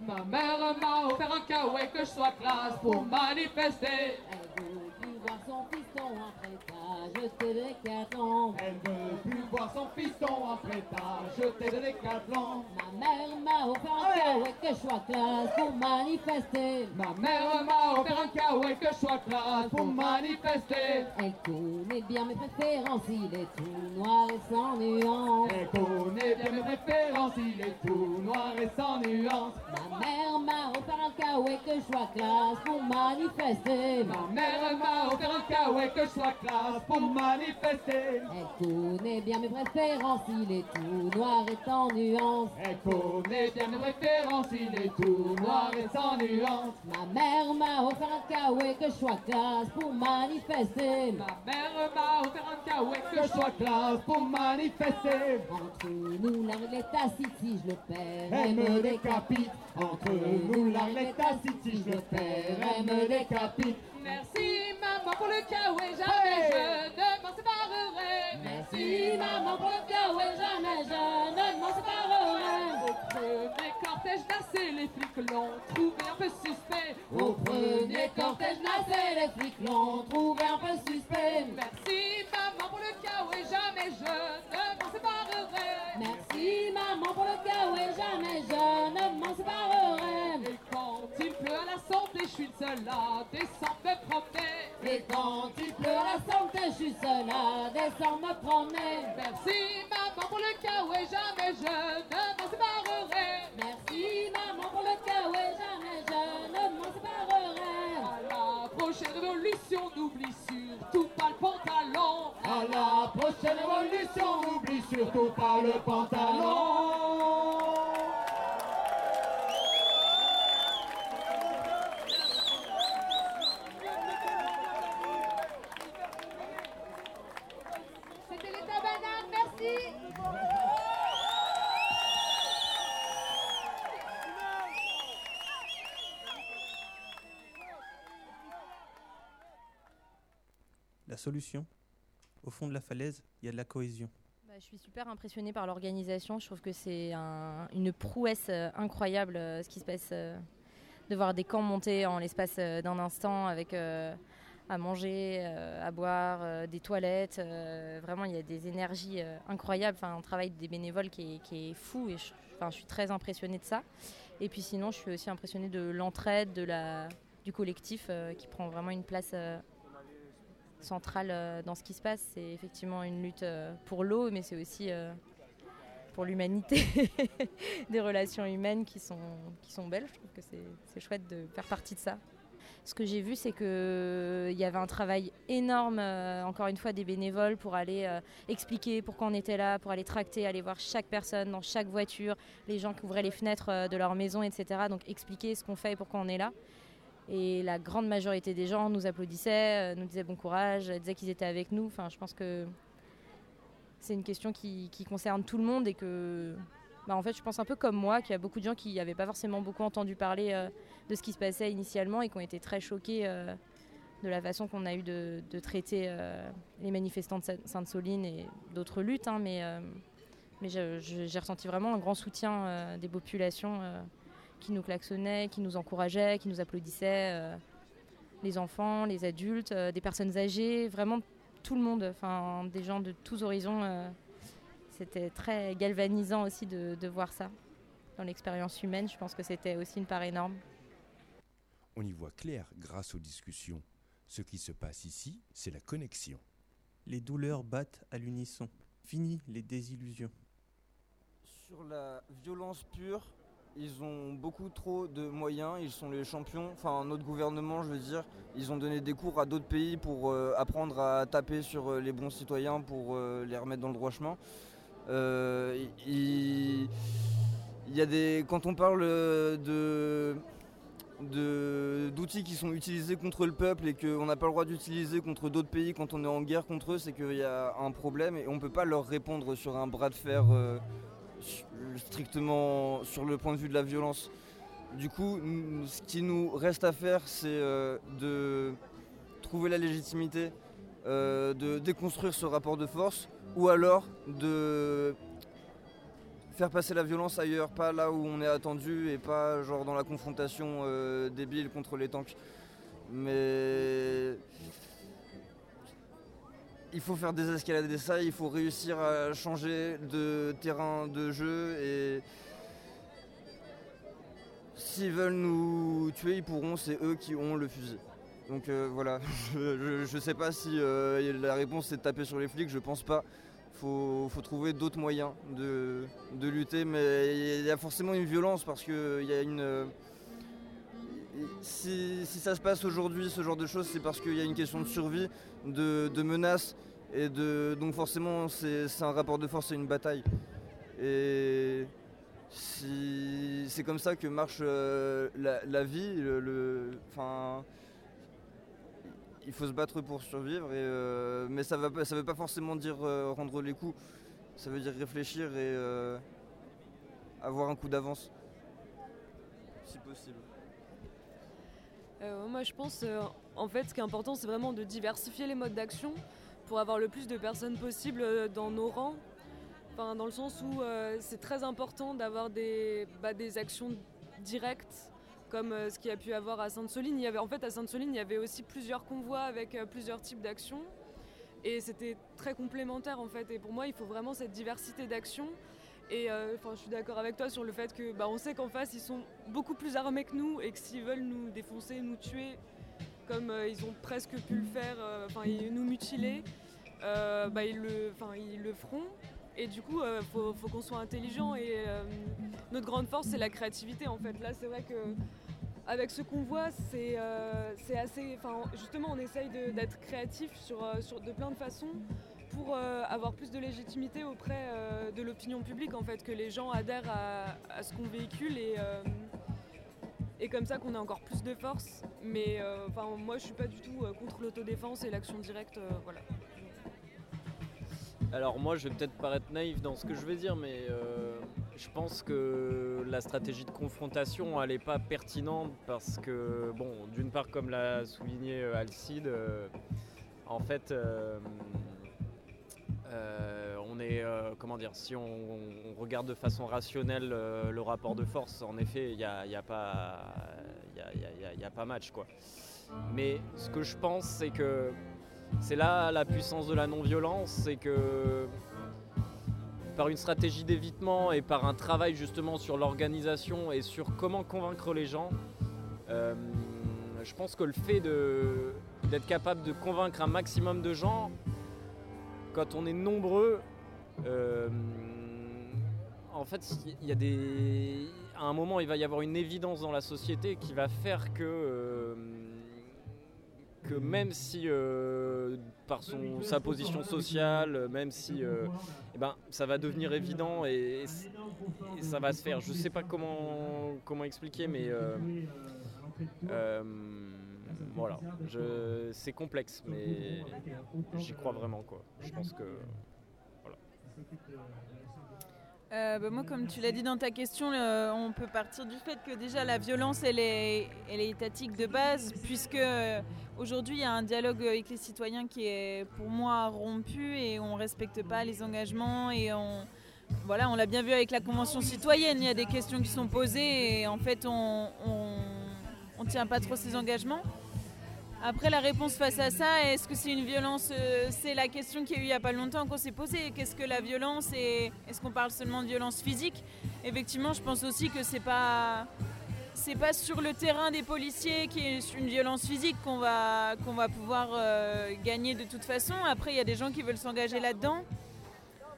Ma mère m'a offert un kawaii que je sois classe pour manifester. Elle plus voir son fiston après t'as jeté des cartons. Elle veut plus voir son fiston après t'as jeté de décathlon. Ma mère m'a offert un kawaii que je sois classe pour manifester. Ma mère m'a offert un kawaii que je sois classe pour manifester. Elle connaît bien mes préférences, il est tout noir et sans nuance. Elle connaît bien mes préférences, il est tout noir et sans nuance. Ma mère m'a offert un kawaii que je sois classe pour manifester. Ma mère m'a offert un kawaii que je sois classe pour manifester. Elle connaît bien mes préférences, il est tout noir et sans nuance. Elle connaît bien mes préférences, il est tout noir et sans nuance. Ma mère m'a offert un kawaii que je sois classe pour manifester. Ma mère m'a offert un kawaii que je sois classe pour manifester. Entre nous, la règle est tacite, si je le perds, Elle me décapite. Entre nous, la règle est tacite. Si je le perds, elle me décapite. Merci maman pour le kawaii, jamais je ne m'en séparerai. Merci maman pour le kawaii, jamais je ne m'en séparerai. Au premier cortège d'assez, les flics l'ont trouvé un peu suspect. Au premier cortège nacé, les flics l'ont trouvé un peu suspect. Merci maman pour le kawaii, jamais je ne m'en séparerai. Merci maman pour le kawaii, jamais je ne m'en séparerai. Et quand il pleut à la santé, je suis seul à descendre me promener. Et quand il pleut à la santé, je suis seule à descendre me promener. Merci maman pour le kawaii, jamais je ne m'en séparerai. Merci maman pour le kawaii, jamais je ne m'en séparerai. À la prochaine révolution, n'oublie surtout pas le pantalon. À la prochaine révolution, n'oublie surtout pas le pantalon. Solution Au fond de la falaise, il y a de la cohésion. Bah, je suis super impressionnée par l'organisation. Je trouve que c'est un- une prouesse euh, incroyable euh, ce qui se passe. euh, de voir des camps monter en l'espace d'un instant avec à manger, à boire, des toilettes. vraiment, il y a des énergies incroyables. Enfin, un travail des bénévoles qui est, fou je, enfin, je suis très impressionnée de ça. Et puis sinon, je suis aussi impressionnée de l'entraide, de la, du collectif qui prend vraiment une place centrale euh, dans ce qui se passe. C'est effectivement une lutte euh, pour l'eau, mais c'est aussi euh, pour l'humanité, des relations humaines qui sont, qui sont belles. Je trouve que c'est chouette de faire partie de ça. Ce que j'ai vu, c'est qu'il y avait un travail énorme, encore une fois, des bénévoles pour aller expliquer pourquoi on était là, pour aller tracter, aller voir chaque personne dans chaque voiture, les gens qui ouvraient les fenêtres de leur maison, etc. Donc expliquer ce qu'on fait et pourquoi on est là. Et la grande majorité des gens nous applaudissaient, euh, nous disaient bon courage, euh, disaient qu'ils étaient avec nous. Enfin, je pense que c'est une question qui, concerne tout le monde et que, bah, en fait, je pense un peu comme moi, qu'il y a beaucoup de gens qui n'avaient pas forcément beaucoup entendu parler euh, de ce qui se passait initialement et qui ont été très choqués de la façon qu'on a eu de, traiter les manifestants de Sainte- Sainte-Soline et d'autres luttes. hein, mais j'ai ressenti vraiment un grand soutien des populations qui nous klaxonnaient, qui nous encourageaient, qui nous applaudissaient. euh, les enfants, les adultes, euh, des personnes âgées, vraiment tout le monde, enfin des gens de tous horizons. euh, c'était très galvanisant aussi de, de voir ça dans l'expérience humaine. Je pense que c'était aussi une part énorme. On y voit clair grâce aux discussions. Ce qui se passe ici, c'est la connexion. Les douleurs battent à l'unisson. Fini les désillusions. Sur la violence pure, ils ont beaucoup trop de moyens, ils sont les champions, enfin notre gouvernement je veux dire, ils ont donné des cours à d'autres pays pour euh, apprendre à taper sur euh, les bons citoyens pour euh, les remettre dans le droit chemin. Il, y a des. Quand on parle de d'outils qui sont utilisés contre le peuple et qu'on n'a pas le droit d'utiliser contre d'autres pays quand on est en guerre contre eux, c'est qu'il y a un problème et on ne peut pas leur répondre sur un bras de fer strictement sur le point de vue de la violence. Du coup, ce qui nous reste à faire, c'est euh, de trouver la légitimité, euh, de déconstruire ce rapport de force ou alors de faire passer la violence ailleurs, pas là où on est attendu et pas genre dans la confrontation euh, débile contre les tanks. Mais il faut faire désescalader ça, il faut réussir à changer de terrain de jeu et s'ils veulent nous tuer, ils pourront, c'est eux qui ont le fusil. Donc euh, voilà, je, je, sais pas si euh, la réponse c'est de taper sur les flics, je pense pas. Faut, faut trouver d'autres moyens de, lutter, mais il y a forcément une violence parce qu'il y a une. Si, ça se passe aujourd'hui, ce genre de choses, c'est parce qu'il y a une question de survie, de, menaces, et de, donc forcément c'est un rapport de force et une bataille. Et si, c'est comme ça que marche euh, la, vie. Il faut se battre pour survivre, euh, mais ça ne veut pas forcément dire euh, rendre les coups. Ça veut dire réfléchir et avoir un coup d'avance, si possible. Euh, moi, je pense, en fait, ce qui est important, c'est vraiment de diversifier les modes d'action pour avoir le plus de personnes possible dans nos rangs. Enfin, dans le sens où c'est très important d'avoir des, bah, des actions directes comme euh, ce qu'il y a pu avoir à Sainte-Soline. Il y avait, en fait, à Sainte-Soline, il y avait aussi plusieurs convois avec euh, plusieurs types d'actions. Et c'était très complémentaire en fait. Et pour moi, il faut vraiment cette diversité d'actions. Et euh, enfin, je suis d'accord avec toi sur le fait que bah, on sait qu'en face, ils sont beaucoup plus armés que nous et que s'ils veulent nous défoncer, nous tuer, comme euh, ils ont presque pu le faire, euh, enfin nous mutiler, bah, ils, le, ils le feront. Et du coup, il faut, qu'on soit intelligent. Et notre grande force, c'est la créativité en fait. Là, c'est vrai que avec ce qu'on voit, c'est assez. Enfin, justement, on essaye d'être créatif sur, sur, de plein de façons pour euh, avoir plus de légitimité auprès euh, de l'opinion publique, en fait, que les gens adhèrent à, ce qu'on véhicule et, euh, et comme ça qu'on ait encore plus de force. Mais enfin, moi, je suis pas du tout contre l'autodéfense et l'action directe. voilà. Alors moi, je vais peut-être paraître naïf dans ce que je vais dire, mais je pense que la stratégie de confrontation, elle n'est pas pertinente parce que, bon, d'une part, comme l'a souligné Alcide, en fait, euh, euh, on est, comment dire, si on, regarde de façon rationnelle le rapport de force, en effet, il n'y a, y a, pas, y a, pas match, quoi. Mais ce que je pense, c'est que c'est là la puissance de la non-violence, c'est que par une stratégie d'évitement et par un travail justement sur l'organisation et sur comment convaincre les gens, euh, je pense que le fait d'être capable de convaincre un maximum de gens, quand on est nombreux, euh, en fait, il y a des, à un moment, il va y avoir une évidence dans la société qui va faire que euh, que même si euh, par son, sa position sociale, même si eh ben, ça va devenir évident et, et, ça va se faire. Je sais pas comment, comment expliquer, mais euh, voilà, c'est complexe, mais j'y crois vraiment. Quoi. Je pense que voilà. Euh, bah moi, comme tu l'as dit dans ta question, euh, on peut partir du fait que déjà la violence, elle est, elle est étatique de base, puisque euh, aujourd'hui, il y a un dialogue avec les citoyens qui est, pour moi, rompu et on ne respecte pas les engagements et on, voilà, on l'a bien vu avec la Convention citoyenne, il y a des questions qui sont posées et en fait, on ne tient pas trop ces engagements. Après, la réponse face à ça, est-ce que c'est une violence euh, C'est la question qu'il y a eu il n'y a pas longtemps qu'on s'est posée. Qu'est-ce que la violence est-ce qu'on parle seulement de violence physique? Effectivement, je pense aussi que c'est pas pas sur le terrain des policiers qui est une violence physique qu'on va va pouvoir euh, gagner de toute façon. Après, il y a des gens qui veulent s'engager là-dedans.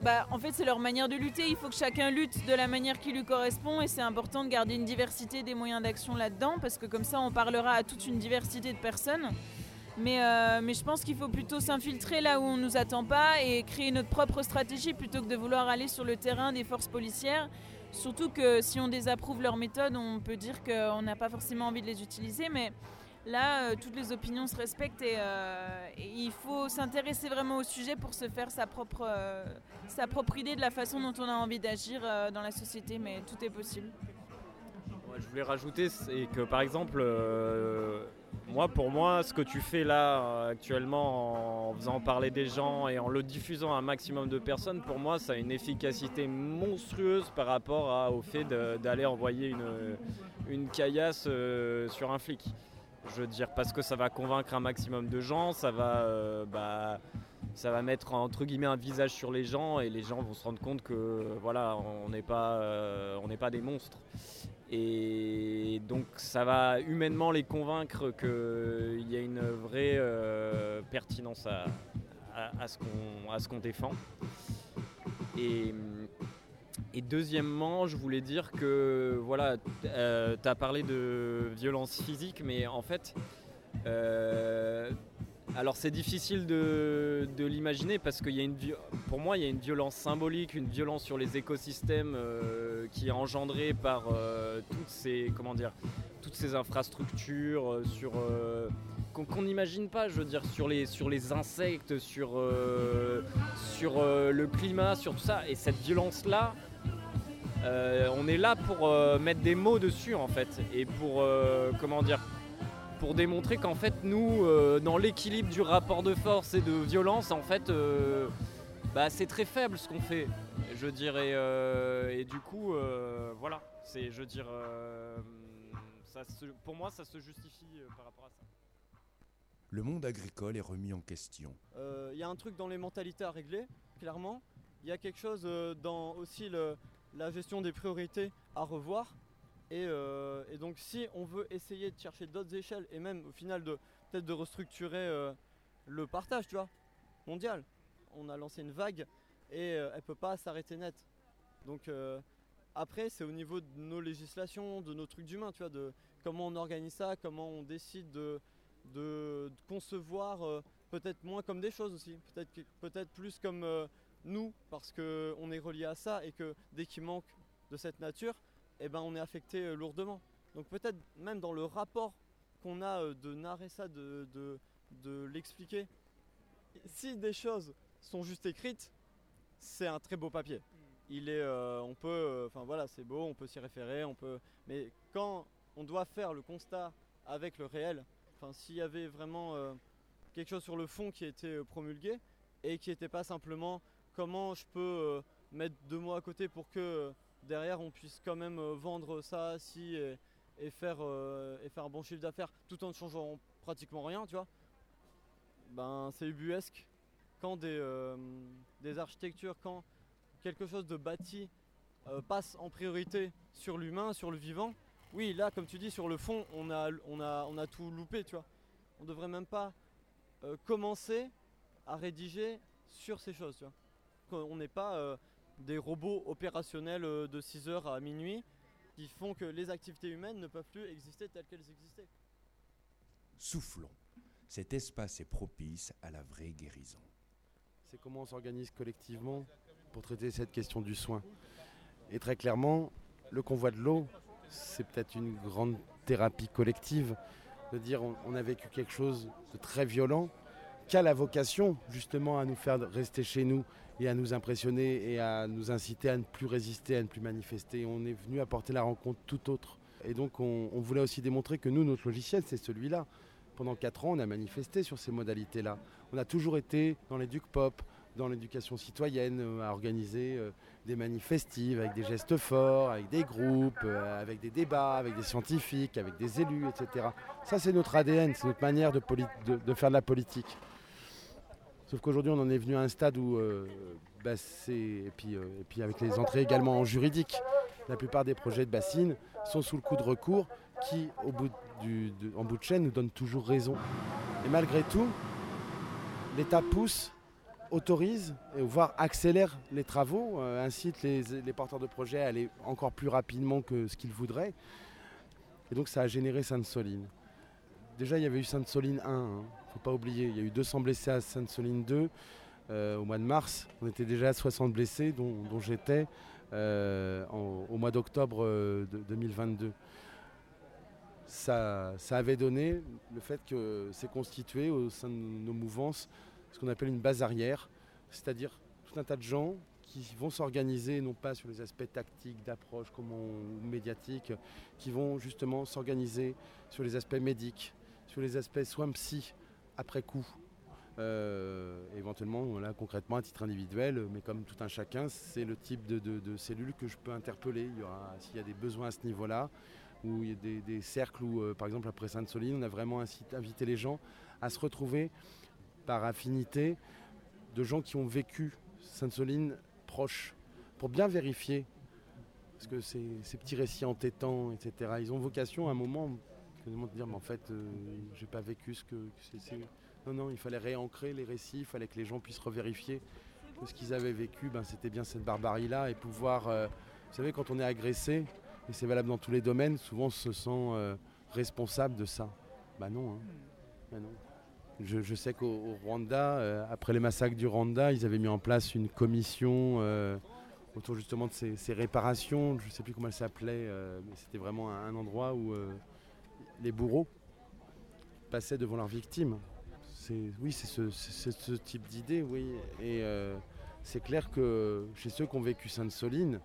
Bah, en fait, c'est leur manière de lutter. Il faut que chacun lutte de la manière qui lui correspond et c'est important de garder une diversité des moyens d'action là-dedans parce que comme ça, on parlera à toute une diversité de personnes. Mais, euh, je pense qu'il faut plutôt s'infiltrer là où on ne nous attend pas et créer notre propre stratégie plutôt que de vouloir aller sur le terrain des forces policières. Surtout que si on désapprouve leurs méthodes, on peut dire qu'on n'a pas forcément envie de les utiliser. Mais Là, euh, toutes les opinions se respectent et, euh, et il faut s'intéresser vraiment au sujet pour se faire sa propre, euh, sa propre idée de la façon dont on a envie d'agir dans la société, mais tout est possible. Je voulais rajouter que par exemple, moi, pour moi, ce que tu fais là actuellement en faisant parler des gens et en le diffusant à un maximum de personnes, pour moi, ça a une efficacité monstrueuse par rapport au fait d'aller envoyer une, une caillasse sur un flic. Je veux dire, parce que ça va convaincre un maximum de gens, ça va, euh, bah, ça va mettre entre guillemets un visage sur les gens et les gens vont se rendre compte que voilà, on n'est pas, euh, des monstres. Et donc ça va humainement les convaincre qu'il y a une vraie euh, pertinence à, ce qu'on défend. Et deuxièmement, je voulais dire que voilà, tu as parlé de violence physique, mais en fait, euh, alors c'est difficile de, l'imaginer parce qu'il y a une, pour moi, il y a une violence symbolique, une violence sur les écosystèmes euh, qui est engendrée par euh, toutes ces, comment dire, toutes ces infrastructures, euh, sur euh, qu'on n'imagine pas, je veux dire, sur les, sur les insectes, sur, euh, sur euh, le climat, sur tout ça. Et cette violence-là, euh, on est là pour euh, mettre des mots dessus en fait et pour euh, comment dire pour démontrer qu'en fait nous euh, dans l'équilibre du rapport de force et de violence en fait euh, bah, c'est très faible ce qu'on fait je dirais et du coup euh, voilà c'est je veux dire euh, ça se- pour moi ça se justifie euh, par rapport à ça Le monde agricole est remis en question. Il Euh, y a un truc dans les mentalités à régler, clairement. Il y a quelque chose euh, dans aussi le- la gestion des priorités à revoir. Et, euh, et donc si on veut essayer de chercher d'autres échelles et même au final de peut-être de restructurer euh, le partage, tu vois, mondial. On a lancé une vague et euh, elle peut pas s'arrêter net. Donc après c'est au niveau de nos législations, de nos trucs d'humains, tu vois, de comment on organise ça, comment on décide de, de, concevoir peut-être moins comme des choses aussi, peut-être peut-être plus comme nous parce que on est relié à ça et que dès qu'il manque de cette nature, eh ben on est affecté euh, lourdement. Donc peut-être même dans le rapport qu'on a euh, de narrer ça, de, de, de l'expliquer, si des choses sont juste écrites, c'est un très beau papier. Il est, euh, on peut, euh, enfin voilà, c'est beau, on peut s'y référer, on peut. Mais quand on doit faire le constat avec le réel, enfin s'il y avait vraiment euh, quelque chose sur le fond qui était promulgué et qui n'était pas simplement comment je peux euh, mettre deux mots à côté pour que euh, derrière on puisse quand même euh, vendre ça si et, faire un bon chiffre d'affaires tout en ne changeant pratiquement rien, tu vois. Ben c'est ubuesque quand des, architectures, quand quelque chose de bâti passe en priorité sur l'humain, sur le vivant, oui, là, comme tu dis, sur le fond, on a, tout loupé, tu vois. On devrait même pas commencer à rédiger sur ces choses. Qu'on- On n'est pas euh, des robots opérationnels euh, de 6h à minuit qui font que les activités humaines ne peuvent plus exister telles qu'elles existaient. Soufflons. Cet espace est propice à la vraie guérison. c'est comment on s'organise collectivement pour traiter cette question du soin. Et très clairement, le convoi de l'eau, c'est peut-être une grande thérapie collective, de dire on, on a vécu quelque chose de très violent, qui a la vocation justement à nous faire rester chez nous et à nous impressionner et à nous inciter à ne plus résister, à ne plus manifester. On est venu apporter la rencontre tout autre. Et donc on, voulait aussi démontrer que nous, notre logiciel, c'est celui-là. Pendant 4 ans, on a manifesté sur ces modalités-là. On a toujours été dans l'éduc pop, dans l'éducation citoyenne, euh, à organiser euh, des manifestives avec des gestes forts, avec des groupes, euh, avec des débats, avec des scientifiques, avec des élus, etc. Ça, c'est notre ADN, c'est notre manière de faire de la politique. Sauf qu'aujourd'hui, on en est venu à un stade où, euh, bah, et, puis, euh, et puis avec les entrées également en juridique, la plupart des projets de bassines sont sous le coup de recours qui, en bout de chaîne, nous donnent toujours raison. Et malgré tout, l'État pousse, autorise, voire accélère les travaux, euh, incite les, porteurs de projets à aller encore plus rapidement que ce qu'ils voudraient. Et donc ça a généré Sainte-Soline. Déjà, il y avait eu Sainte-Soline 1, il ne faut pas oublier. Il y a eu 200 blessés à Sainte-Soline 2 euh, au mois de mars. On était déjà à 60 blessés, dont, j'étais euh, au mois d'octobre euh, de 2022. Ça, ça avait donné le fait que c'est constitué au sein de nos mouvances ce qu'on appelle une base arrière, c'est-à-dire tout un tas de gens qui vont s'organiser, non pas sur les aspects tactiques, d'approche, comment médiatiques, qui vont justement s'organiser sur les aspects médiques, sur les aspects soins psy après coup. Euh, éventuellement, là, concrètement, à titre individuel, mais comme tout un chacun, c'est le type de, cellules que je peux interpeller. S'il y a des besoins à ce niveau-là, ou il y a des, cercles où, euh, par exemple, après Sainte-Soline, on a vraiment invité les gens à se retrouver par affinité de gens qui ont vécu Sainte-Soline proche, pour bien vérifier. Parce que ces, ces petits récits entêtants, etc., ils ont vocation à un moment de dire, mais en fait, euh, j'ai pas vécu ce que. c'est- Non, non, il fallait réancrer les récits, il fallait que les gens puissent revérifier que ce qu'ils avaient vécu, ben, c'était bien cette barbarie-là, et pouvoir. euh, vous savez, quand on est agressé, et c'est valable dans tous les domaines, souvent on se sent euh, responsable de ça. Bah non. hein. Bah non. Je, sais qu'au au Rwanda, après les massacres du Rwanda, ils avaient mis en place une commission autour justement de ces, réparations. Je ne sais plus comment elle s'appelait, mais c'était vraiment un, endroit où les bourreaux passaient devant leurs victimes. Oui, c'est ce, c'est ce type d'idée, oui. Et euh, c'est clair que chez ceux qui ont vécu Sainte-Soline,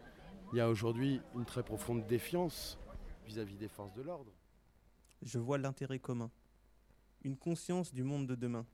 il y a aujourd'hui une très profonde défiance vis-à-vis des forces de l'ordre. Je vois l'intérêt commun, une conscience du monde de demain.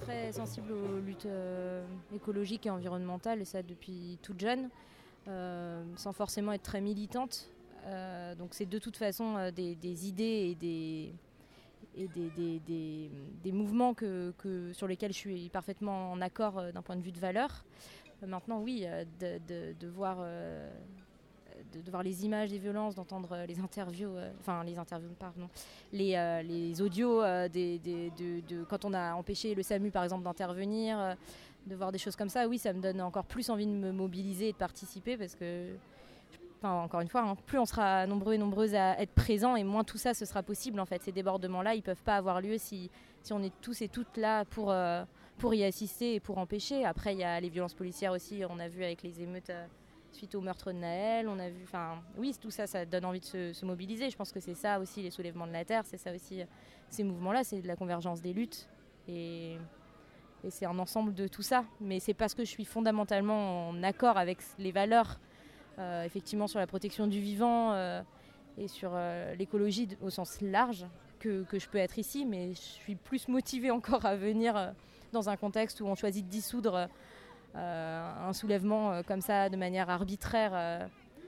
Très sensible aux luttes euh, écologiques et environnementales, et ça depuis toute jeune, euh, sans forcément être très militante. Euh, donc c'est de toute façon des, idées et des, et des, des- des- mouvements que, que- sur lesquels je suis parfaitement en accord d'un point de vue de valeur. Maintenant, oui, de, de- voir, de, voir les images des violences, d'entendre euh, les interviews, euh, enfin les interviews, pardon, les, euh, les audios des, des- de, de- quand on a empêché le SAMU par exemple d'intervenir, de voir des choses comme ça, oui, ça me donne encore plus envie de me mobiliser et de participer parce que, enfin, encore une fois, hein, plus on sera nombreux et nombreuses à être présents et moins tout ça ce sera possible en fait. Ces débordements-là, ils peuvent pas avoir lieu si, si on est tous et toutes là pour, pour y assister et pour empêcher. Après, il y a les violences policières aussi, on a vu avec les émeutes. Suite au meurtre de Naël, on a vu, enfin, oui, tout ça, ça donne envie de se, se mobiliser. Je pense que c'est ça aussi les soulèvements de la terre, c'est ça aussi euh, ces mouvements-là, c'est de la convergence des luttes et, c'est un ensemble de tout ça. Mais c'est parce que je suis fondamentalement en accord avec les valeurs, euh, effectivement sur la protection du vivant euh, et sur l'écologie au sens large que, que je peux être ici. Mais je suis plus motivée encore à venir dans un contexte où on choisit de dissoudre un soulèvement euh, comme ça de manière arbitraire. euh,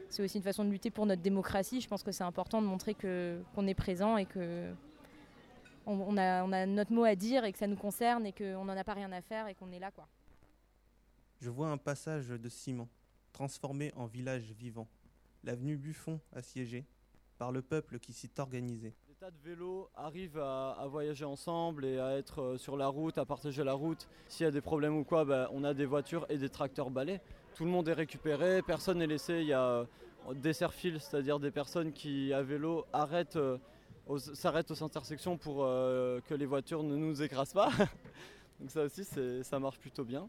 c'est aussi une façon de lutter pour notre démocratie. Je pense que c'est important de montrer que, qu'on est présent et que on, a, on a notre mot à dire et que ça nous concerne et qu'on n'en a pas rien à faire et qu'on est là. quoi. Je vois un passage de ciment, transformé en village vivant. L'avenue Buffon assiégée, par le peuple qui s'y est organisé. Tas de vélos arrivent à, voyager ensemble et à être euh, sur la route, à partager la route. S'il y a des problèmes ou quoi, bah, on a des voitures et des tracteurs balais. Tout le monde est récupéré, personne n'est laissé. Il y a euh, des serre-files, c'est-à-dire des personnes qui, à vélo, euh, s'arrêtent aux intersections pour que les voitures ne nous écrasent pas. Donc ça aussi, ça marche plutôt bien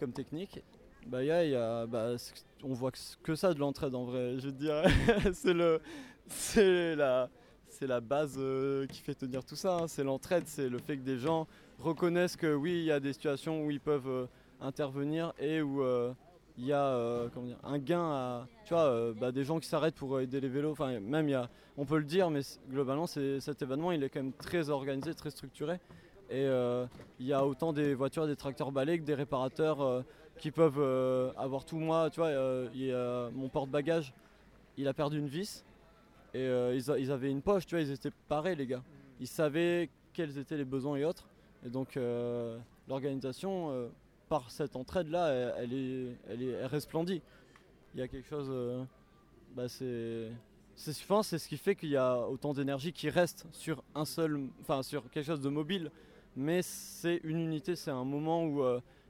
comme technique. Bah, il y bah, on voit que ça de l'entraide en vrai, je dirais. c'est le, c'est la, c'est la base euh, qui fait tenir tout ça. hein. C'est l'entraide, c'est le fait que des gens reconnaissent que oui, il y a des situations où ils peuvent euh, intervenir et où euh, il y a comment dire, un gain à, tu vois, bah, des gens qui s'arrêtent pour aider les vélos. Même y on peut le dire, mais globalement, cet événement, est quand même très organisé, très structuré. Et il y a autant des voitures, des tracteurs balais que des réparateurs qui peuvent avoir tout. Moi, mon porte-bagages, il a perdu une vis. Et euh, ils, avaient une poche, tu vois, ils étaient parés, les gars. Ils savaient quels étaient les besoins et autres. Et donc, euh, l'organisation, euh, par cette entraide-là, elle, est, elle, est, elle resplendit. Il y a quelque chose. bah, c'est. c'est- c'est ce qui fait qu'il y a autant d'énergie qui reste sur un seul. Enfin, sur quelque chose de mobile mais c'est une unité, c'est un moment où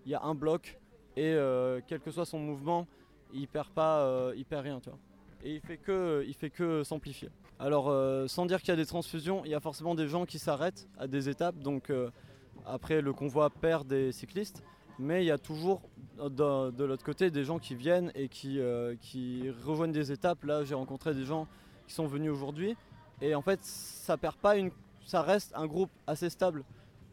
il y a un bloc et quel que soit son mouvement, il perd pas, perd rien, tu vois. Et il fait que, il fait que s'amplifier. Alors, euh, sans dire qu'il y a des transfusions, il y a forcément des gens qui s'arrêtent à des étapes. Donc, euh, après, le convoi perd des cyclistes, mais il y a toujours euh, de, l'autre côté des gens qui viennent et qui, qui rejoignent des étapes. Là, j'ai rencontré des gens qui sont venus aujourd'hui, et en fait, ça perd pas une, ça reste un groupe assez stable.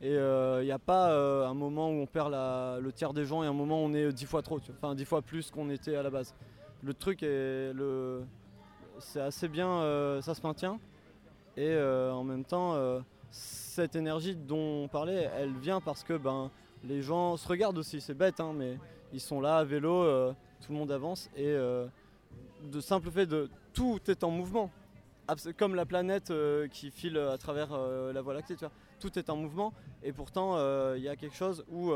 Et il n'y a pas un moment où on perd le tiers des gens et un moment où on est dix fois trop, enfin dix fois plus qu'on était à la base. Le truc est le, c'est assez bien, euh, ça se maintient. Et euh, en même temps, euh, cette énergie dont on parlait, elle vient parce que ben, les gens se regardent aussi, c'est bête, hein, mais ils sont là à vélo, tout le monde avance. Et de simple fait de tout est en mouvement. Comme la planète qui file à travers la Voie lactée, tout est en mouvement. Et pourtant, il y a quelque chose où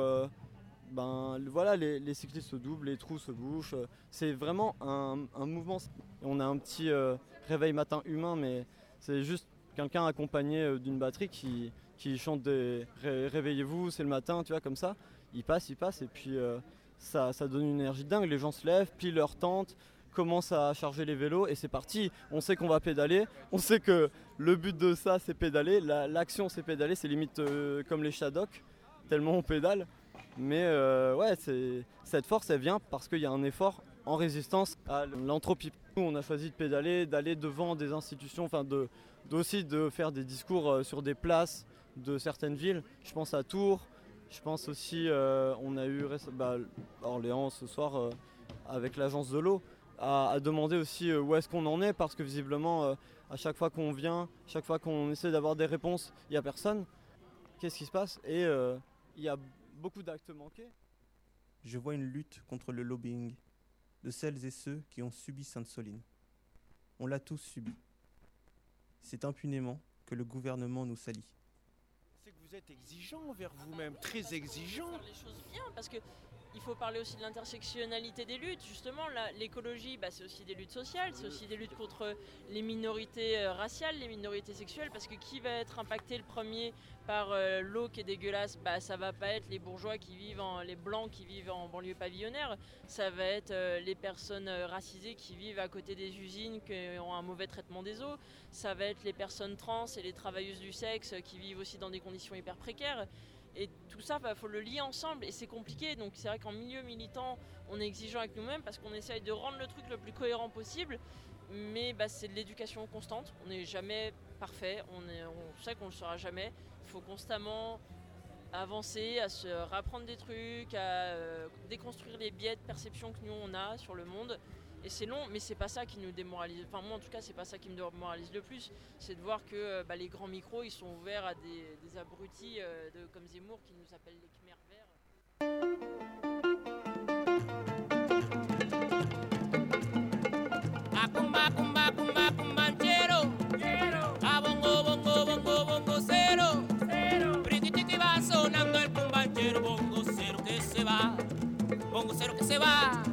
ben, voilà, les, cyclistes se doublent, les trous se bouchent. C'est vraiment un, mouvement. On a un petit euh, réveil matin humain, mais c'est juste quelqu'un accompagné euh, d'une batterie qui, chante des Ré- Réveillez-vous, c'est le matin, tu vois, comme ça. Il passe, il passe, et puis euh, ça, donne une énergie dingue. Les gens se lèvent, plient leur tente, commencent à charger les vélos, et c'est parti. On sait qu'on va pédaler, on sait que le but de ça, c'est pédaler. La- L'action, c'est pédaler, c'est limite comme les Shadok, tellement on pédale. Mais euh, ouais, cette force, elle vient parce qu'il y a un effort en résistance à l'entropie. Nous, on a choisi de pédaler, d'aller devant des institutions, enfin de, d'aussi de faire des discours euh, sur des places de certaines villes. Je pense à Tours, je pense aussi, euh, on a eu bah, Orléans ce soir avec l'agence de l'eau, à, demander aussi où est-ce qu'on en est parce que visiblement, à chaque fois qu'on vient, chaque fois qu'on essaie d'avoir des réponses, il n'y a personne. Qu'est-ce qui se passe? Et il y a beaucoup d'actes manqués. Je vois une lutte contre le lobbying de celles et ceux qui ont subi Sainte-Soline. On l'a tous subi. C'est impunément que le gouvernement nous salit. C'est que vous êtes exigeant envers vous-même, très exigeant. faire les choses bien parce que il faut parler aussi de l'intersectionnalité des luttes. Justement, l'écologie, bah, c'est aussi des luttes sociales, c'est aussi des luttes contre les minorités euh, raciales, les minorités sexuelles, parce que qui va être impacté le premier par euh, l'eau qui est dégueulasse? Bah, Ça va pas être les bourgeois qui vivent, en, les blancs qui vivent en banlieue pavillonnaire, ça va être euh, les personnes racisées qui vivent à côté des usines, qui ont un mauvais traitement des eaux, ça va être les personnes trans et les travailleuses du sexe qui vivent aussi dans des conditions hyper précaires. Et tout ça, il faut le lier ensemble et c'est compliqué. Donc c'est vrai qu'en milieu militant, on est exigeant avec nous-mêmes parce qu'on essaye de rendre le truc le plus cohérent possible. Mais bah, c'est de l'éducation constante. On n'est jamais parfait. On, est- sait qu'on ne le sera jamais. Il faut constamment avancer, à se rapprendre des trucs, à euh, déconstruire les biais de perception que nous on a sur le monde. Et c'est long, mais c'est pas ça qui nous démoralise. Enfin moi en tout cas, c'est pas ça qui me démoralise le plus. C'est de voir que euh, bah, les grands micros, ils sont ouverts à des, des abrutis euh, de, comme Zemmour qui nous appellent les Khmers verts. Bongo cero que se va. Bongo cero que se va.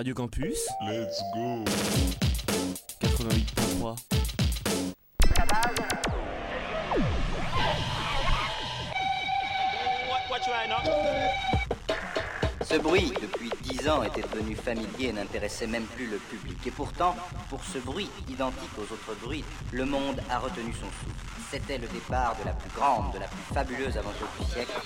Radio Campus. Let's go. 88.3. Ce bruit, depuis dix ans, était devenu familier et n'intéressait même plus le public. Et pourtant, pour ce bruit, identique aux autres bruits, le monde a retenu son souffle. C'était le départ de la plus grande, de la plus fabuleuse aventure du siècle.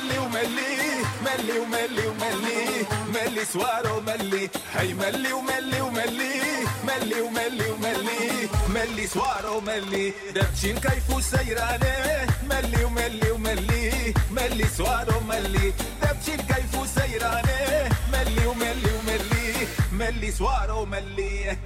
ملي وملي وملي ملي وملي وملي ملي سوار وملي هي ملي وملي وملي ملي وملي وملي ملي سوار وملي دبشين كيف سيراني ملي وملي وملي ملي سوار وملي دبشين كيف سيراني ملي وملي وملي ملي سوار وملي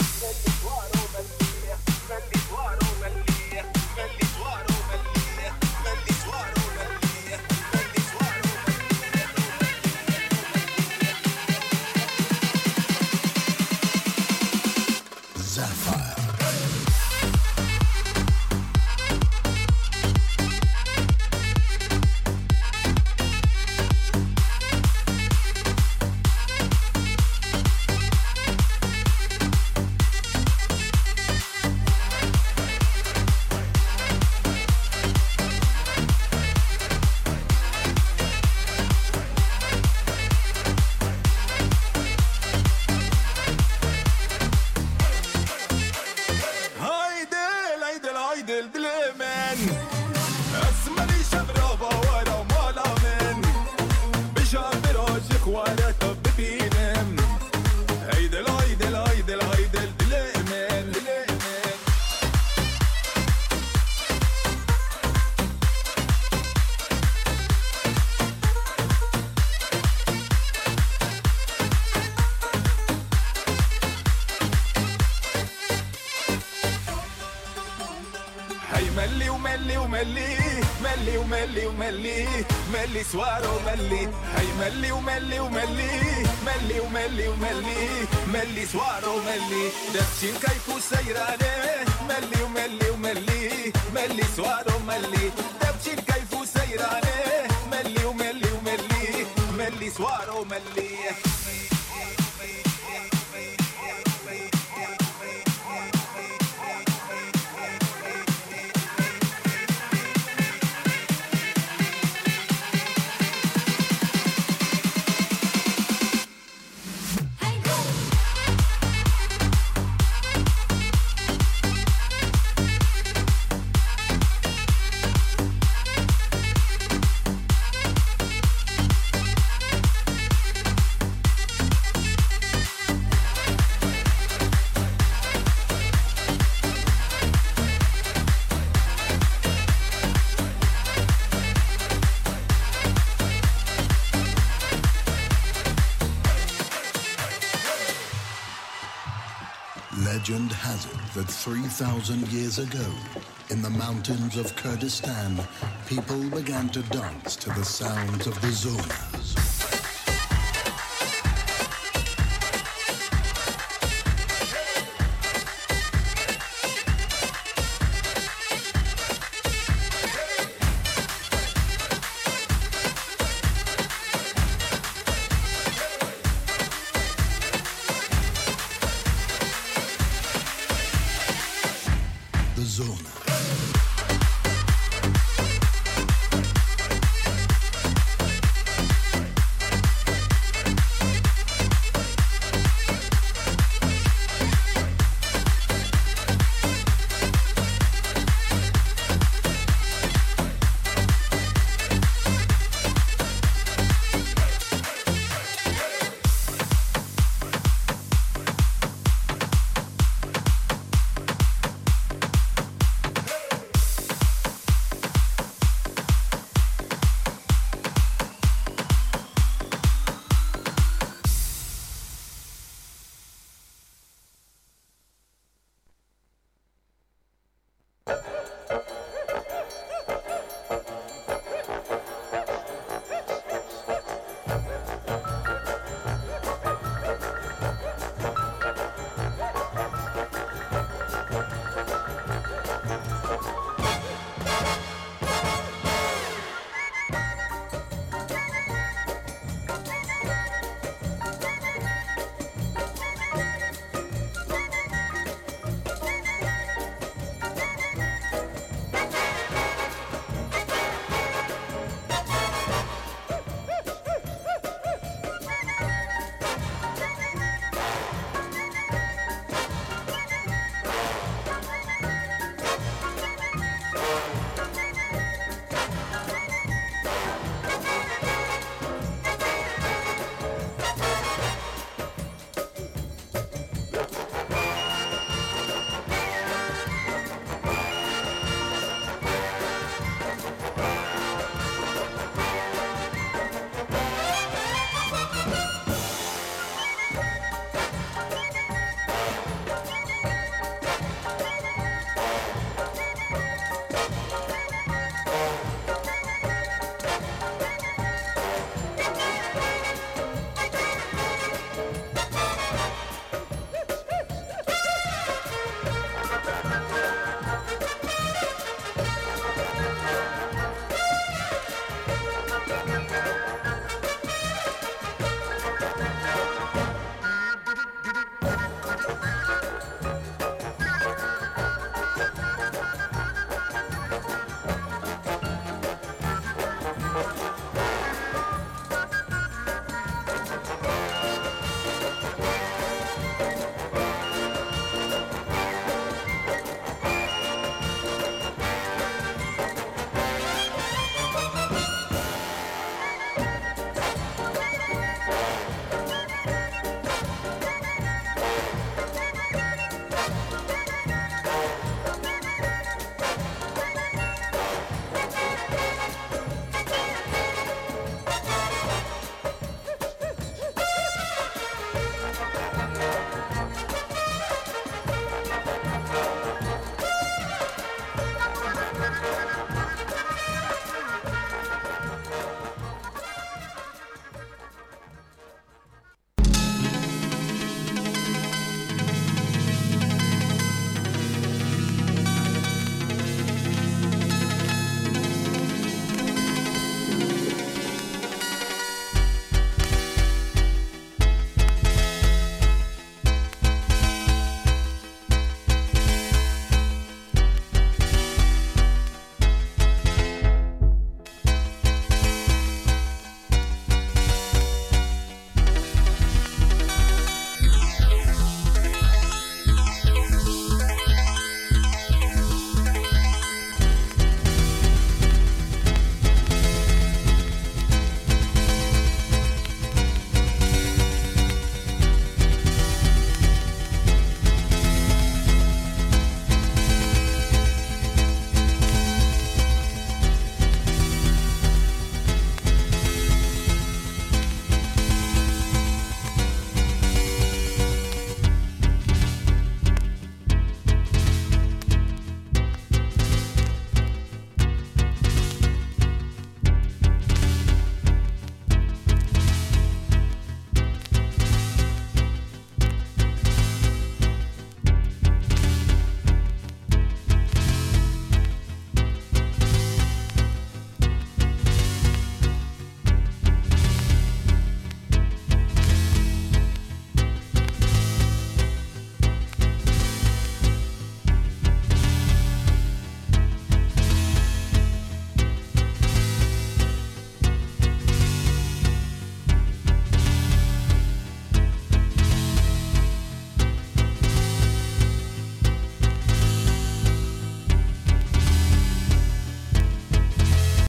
ملي وملي ملي سوار وملي هي ملي وملي وملي ملي وملي وملي ملي سوار وملي دبشين كيف سيراني ملي وملي وملي ملي سوار وملي دبشين كيف سيراني ملي وملي وملي ملي سوار وملي 2,000 years ago, in the mountains of Kurdistan, people began to dance to the sounds of the Zona.